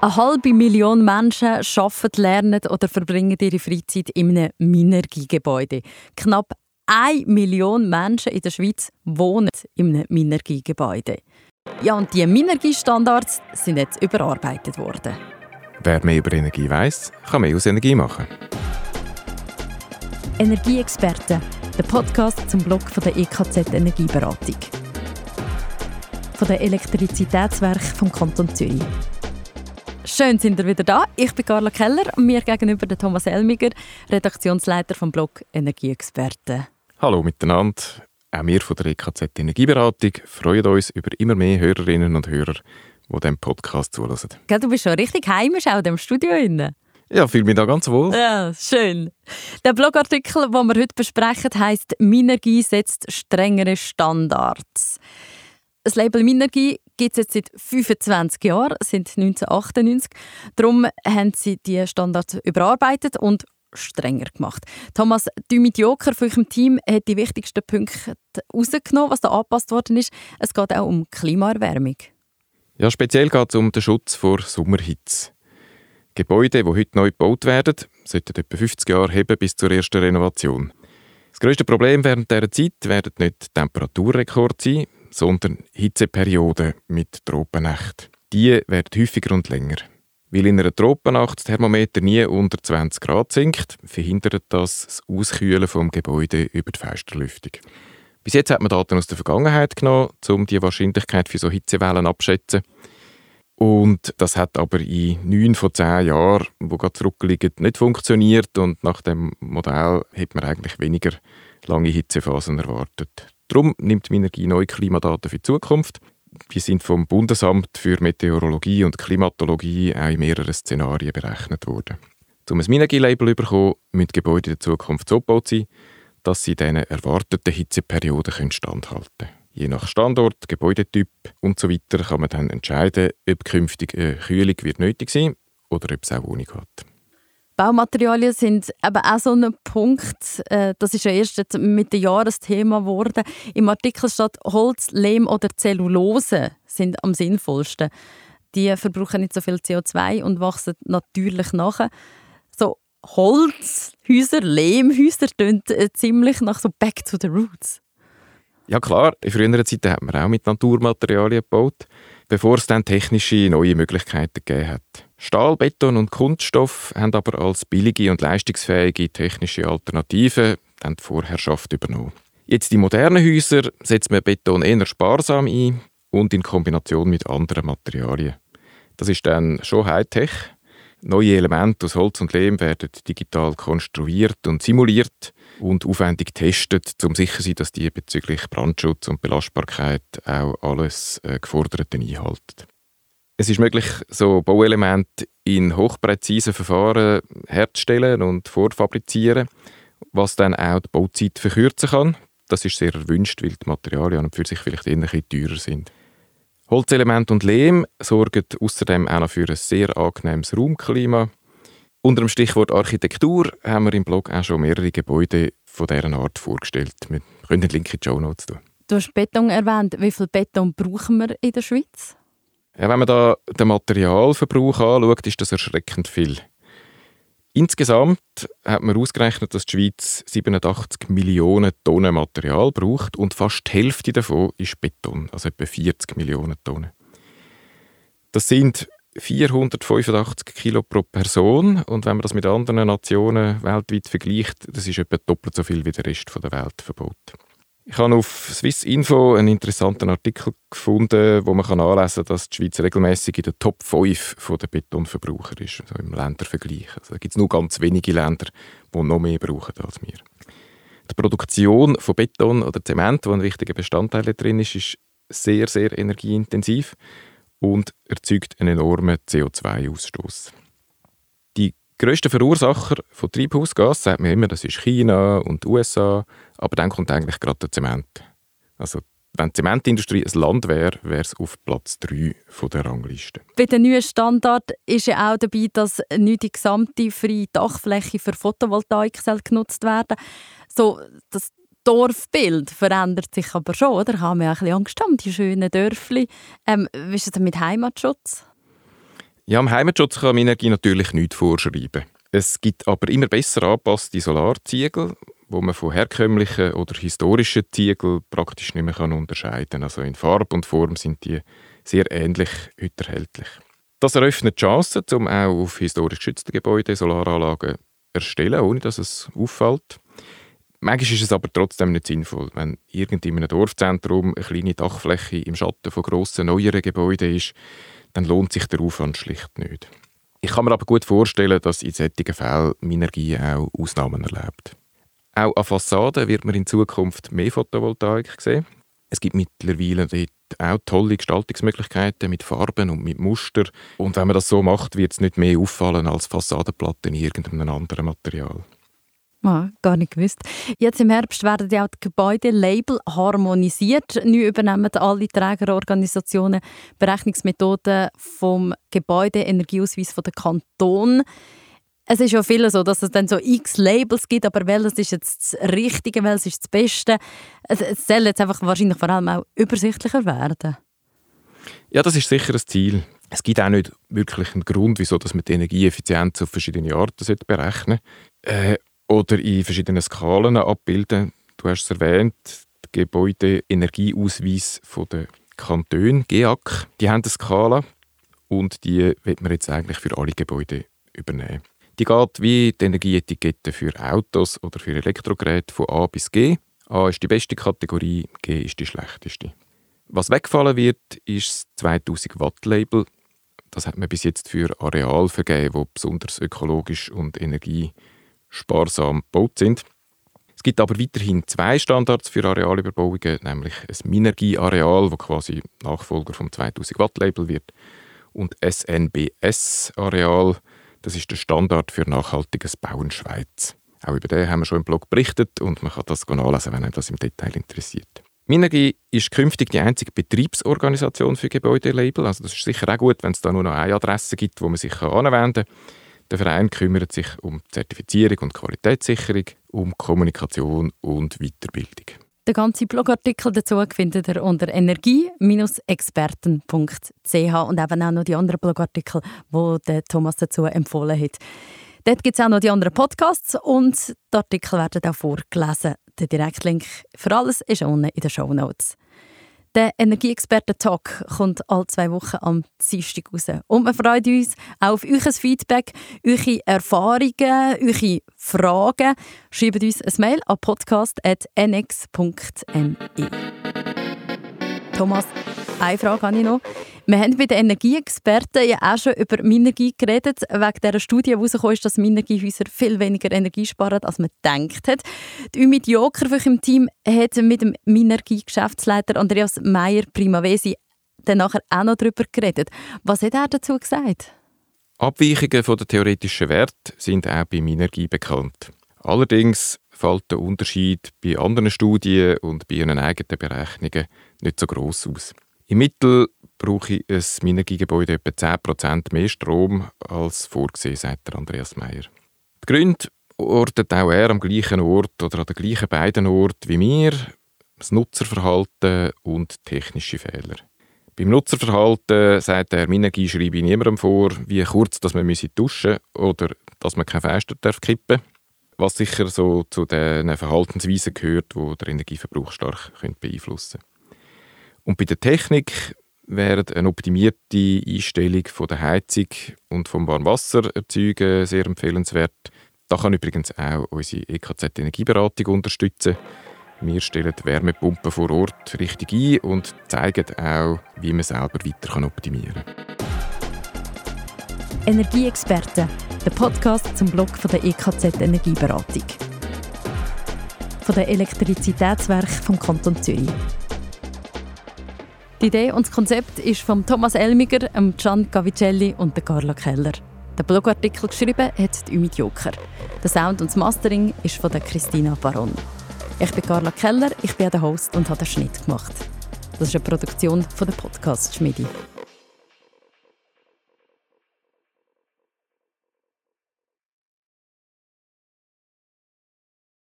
Eine halbe Million Menschen arbeiten, lernen oder verbringen ihre Freizeit in einem Minergiegebäude. Knapp eine Million Menschen in der Schweiz wohnen in einem Minergiegebäude. Ja, und die Minergie-Standards sind jetzt überarbeitet worden. Wer mehr über Energie weiß, kann mehr aus Energie machen. Energieexperten, der Podcast zum Blog von der EKZ Energieberatung. Von den Elektrizitätswerken vom Kanton Zürich. Schön sind ihr wieder da. Ich bin Carla Keller und mir gegenüber der Thomas Elmiger, Redaktionsleiter vom Blog Energieexperten. Hallo miteinander. Auch wir von der EKZ Energieberatung freuen uns über immer mehr Hörerinnen und Hörer, die diesem Podcast zulassen. du bist schon richtig heimisch auch in diesem Studio. Ja, fühle mich da ganz wohl. Ja, schön. Der Blogartikel, den wir heute besprechen, heisst «Minergie setzt strengere Standards». Das Label Minergie gibt es jetzt seit 25 Jahren, sind 1998. Darum haben sie die Standards überarbeitet und strenger gemacht. Thomas Dümit Joker von eurem Team hat die wichtigsten Punkte herausgenommen, was da angepasst worden ist. Es geht auch um Klimaerwärmung. Ja, speziell geht es um den Schutz vor Sommerhitze. Gebäude, die heute neu gebaut werden, sollten etwa 50 Jahre haben bis zur ersten Renovation. Das grösste Problem während dieser Zeit werden nicht Temperaturrekord sein, sondern Hitzeperioden mit Tropennächten. Die werden häufiger und länger. Weil in einer Tropennacht das Thermometer nie unter 20 Grad sinkt, verhindert das das Auskühlen des Gebäudes über die Fensterlüftung. Bis jetzt hat man Daten aus der Vergangenheit genommen, um die Wahrscheinlichkeit für so Hitzewellen abzuschätzen. Und das hat aber in neun von zehn Jahren, wo gerade zurückliegen, nicht funktioniert. Und nach dem Modell hat man eigentlich weniger lange Hitzephasen erwartet. Darum nimmt Minergie neue Klimadaten für die Zukunft die sind vom Bundesamt für Meteorologie und Klimatologie auch in mehreren Szenarien berechnet worden. Um ein Minergie-Label zu bekommen, müssen Gebäude in der Zukunft so gebaut sein, dass sie diesen erwarteten Hitzeperioden standhalten können. Je nach Standort, Gebäudetyp und so kann man dann entscheiden, ob künftig eine Kühlung wird nötig sein oder ob es auch ohne geht. Baumaterialien sind eben auch so ein Punkt. Äh, das ist ja erst mit dem Jahresthema geworden. Im Artikel steht Holz, Lehm oder Zellulose sind am sinnvollsten. Die verbrauchen nicht so viel CO2 und wachsen natürlich nach. So Holzhäuser, Lehmhäuser tönt äh, ziemlich nach so Back to the Roots. Ja klar, in früheren Zeiten hat man auch mit Naturmaterialien gebaut, bevor es dann technische neue Möglichkeiten gegeben hat. Stahl, Beton und Kunststoff haben aber als billige und leistungsfähige technische Alternativen dann die Vorherrschaft übernommen. Jetzt die modernen Häuser setzt man Beton eher sparsam ein und in Kombination mit anderen Materialien. Das ist dann schon Hightech. Neue Elemente aus Holz und Lehm werden digital konstruiert und simuliert und aufwendig getestet, um sicher zu sein, dass die bezüglich Brandschutz und Belastbarkeit auch alles äh, Geforderte einhalten. Es ist möglich, so Bauelemente in hochpräzisen Verfahren herzustellen und vorfabrizieren, was dann auch die Bauzeit verkürzen kann. Das ist sehr erwünscht, weil die Materialien für sich vielleicht eher ein bisschen teurer sind. Holzelement und Lehm sorgen außerdem auch noch für ein sehr angenehmes Raumklima. Unter dem Stichwort Architektur haben wir im Blog auch schon mehrere Gebäude von dieser Art vorgestellt. Wir können den Link in die Show Notes tun. Du hast Beton erwähnt. Wie viel Beton brauchen wir in der Schweiz? Ja, wenn man da den Materialverbrauch anschaut, ist das erschreckend viel. Insgesamt hat man ausgerechnet, dass die Schweiz 87 Millionen Tonnen Material braucht und fast die Hälfte davon ist Beton, also etwa 40 Millionen Tonnen. Das sind 485 Kilo pro Person und wenn man das mit anderen Nationen weltweit vergleicht, das ist etwa doppelt so viel wie der Rest der Welt verboten. Ich habe auf Swiss Info einen interessanten Artikel gefunden, wo man anlesen kann, dass die Schweiz regelmäßig in der Top 5 der Betonverbraucher ist, also im Ländervergleich. Also da gibt es nur ganz wenige Länder, die noch mehr brauchen als wir. Die Produktion von Beton oder Zement, wo ein wichtiger Bestandteil drin ist, ist sehr, sehr energieintensiv und erzeugt einen enormen CO2-Ausstoß grösste Verursacher von Treibhausgas sagt man immer, das ist China und die USA, aber dann kommt eigentlich gerade der Zement. Also wenn die Zementindustrie ein Land wäre, wäre es auf Platz 3 der Rangliste. Bei dem neuen Standard ist ja auch dabei, dass nicht die gesamte freie Dachfläche für Photovoltaik genutzt werden So, das Dorfbild verändert sich aber schon, oder? Ich habe mir ein bisschen Angst haben, die schönen Dörfli. Ähm, wie ist es denn mit Heimatschutz? Ja, am Heimatschutz kann Minergie natürlich nichts vorschreiben. Es gibt aber immer besser angepasste Solarziegel, wo man von herkömmlichen oder historischen Ziegeln praktisch nicht mehr unterscheiden kann. Also in Farbe und Form sind die sehr ähnlich heute erhältlich. Das eröffnet Chancen, um auch auf historisch geschützte Gebäude Solaranlagen zu erstellen, ohne dass es auffällt. Manchmal ist es aber trotzdem nicht sinnvoll, wenn irgend in einem Dorfzentrum eine kleine Dachfläche im Schatten von grossen, neueren Gebäuden ist, dann lohnt sich der Aufwand schlicht nicht. Ich kann mir aber gut vorstellen, dass in solchen Fällen Minergie auch Ausnahmen erlebt. Auch an Fassaden wird man in Zukunft mehr Photovoltaik sehen. Es gibt mittlerweile dort auch tolle Gestaltungsmöglichkeiten mit Farben und mit Muster. Und wenn man das so macht, wird es nicht mehr auffallen als Fassadenplatten in irgendeinem anderen Material. Ah, gar nicht gewusst. Jetzt im Herbst werden ja die Gebäudelabel harmonisiert. Neu übernehmen alle Trägerorganisationen Berechnungsmethoden vom Gebäudeenergieausweis der Kanton. Es ist ja viel so, dass es dann so x Labels gibt, aber welches ist jetzt das Richtige, welches ist das Beste? Es, soll jetzt einfach wahrscheinlich vor allem auch übersichtlicher werden. Ja, das ist sicher ein Ziel. Es gibt auch nicht wirklich einen Grund, wieso dass man die Energieeffizienz auf verschiedene Arten berechnen sollte. Äh, oder in verschiedenen Skalen abbilden. Du hast es erwähnt, der Gebäudeenergieausweis der Kantone, GEAK, die haben eine Skala und die wird man jetzt eigentlich für alle Gebäude übernehmen. Die geht wie die Energieetikette für Autos oder für Elektrogeräte von A bis G. A ist die beste Kategorie, G ist die schlechteste. Was wegfallen wird, ist das 2000 Watt Label. Das hat man bis jetzt für Areal vergeben, wo besonders ökologisch und energie sparsam gebaut sind. Es gibt aber weiterhin zwei Standards für Arealüberbauungen, nämlich ein Minergie-Areal, das quasi Nachfolger vom 2000 Watt Label wird, und SNBS-Areal, das ist der Standard für nachhaltiges Bauen Schweiz. Auch über den haben wir schon im Blog berichtet und man kann das nachlesen, wenn euch das im Detail interessiert. Minergie ist künftig die einzige Betriebsorganisation für Gebäudelabel. Also das ist sicher auch gut, wenn es da nur noch eine Adresse gibt, wo man sich anwenden kann. Der Verein kümmert sich um Zertifizierung und Qualitätssicherung, um Kommunikation und Weiterbildung. Den ganzen Blogartikel dazu findet ihr unter energie-experten.ch und eben auch noch die anderen Blogartikel, die Thomas dazu empfohlen hat. Dort gibt es auch noch die anderen Podcasts und die Artikel werden auch vorgelesen. Der Direktlink für alles ist unten in den Show Notes. Der Energieexperten-Talk kommt alle zwei Wochen am Dienstag raus. Und wir freuen uns auf euer Feedback, eure Erfahrungen, eure Fragen. Schreibt uns ein Mail an podcast.nx.me. Thomas, eine Frage habe ich noch. Wir haben bei den Energieexperten ja auch schon über Minergie geredet, wegen dieser Studie, die herausgekommen ist, dass Minergiehäuser viel weniger Energie sparen, als man gedacht hat. Die Ümit Joker von im Team hat mit dem Minergie-Geschäftsleiter Andreas Meyer-Primavesi dann nachher auch noch darüber geredet. Was hat er dazu gesagt? Abweichungen von der theoretischen Werte sind auch bei Minergie bekannt. Allerdings fällt der Unterschied bei anderen Studien und bei ihren eigenen Berechnungen nicht so groß aus. Im Mittel brauche ich ein Minergiegebäude etwa 10% mehr Strom als vorgesehen, sagt Andreas Meyer. Die Gründe ortet auch er am gleichen Ort oder an den gleichen beiden Orten wie wir, das Nutzerverhalten und technische Fehler. Beim Nutzerverhalten sagt er, Minergie schreibe ich niemandem vor, wie kurz dass man duschen müsse oder dass man kein Fenster darf kippen was sicher so zu den Verhaltensweisen gehört, die den Energieverbrauch stark beeinflussen können. Und bei der Technik wäre eine optimierte Einstellung von der Heizung und vom Warmwassererzeugen sehr empfehlenswert. Da kann übrigens auch unsere EKZ Energieberatung unterstützen. Wir stellen die Wärmepumpen vor Ort richtig ein und zeigen auch, wie man selber weiter optimieren kann. Energieexperten, der Podcast zum Blog der EKZ Energieberatung. Von den Elektrizitätswerken vom Kanton Zürich. Die Idee und das Konzept ist von Thomas Elmiger, Gian Cavicelli und Carla Keller. Den Blogartikel geschrieben hat Ümit Joker. Der Sound und das Mastering ist von der Christina Baron. Ich bin Carla Keller, ich bin der Host und habe den Schnitt gemacht. Das ist eine Produktion von der Podcast Schmiedi.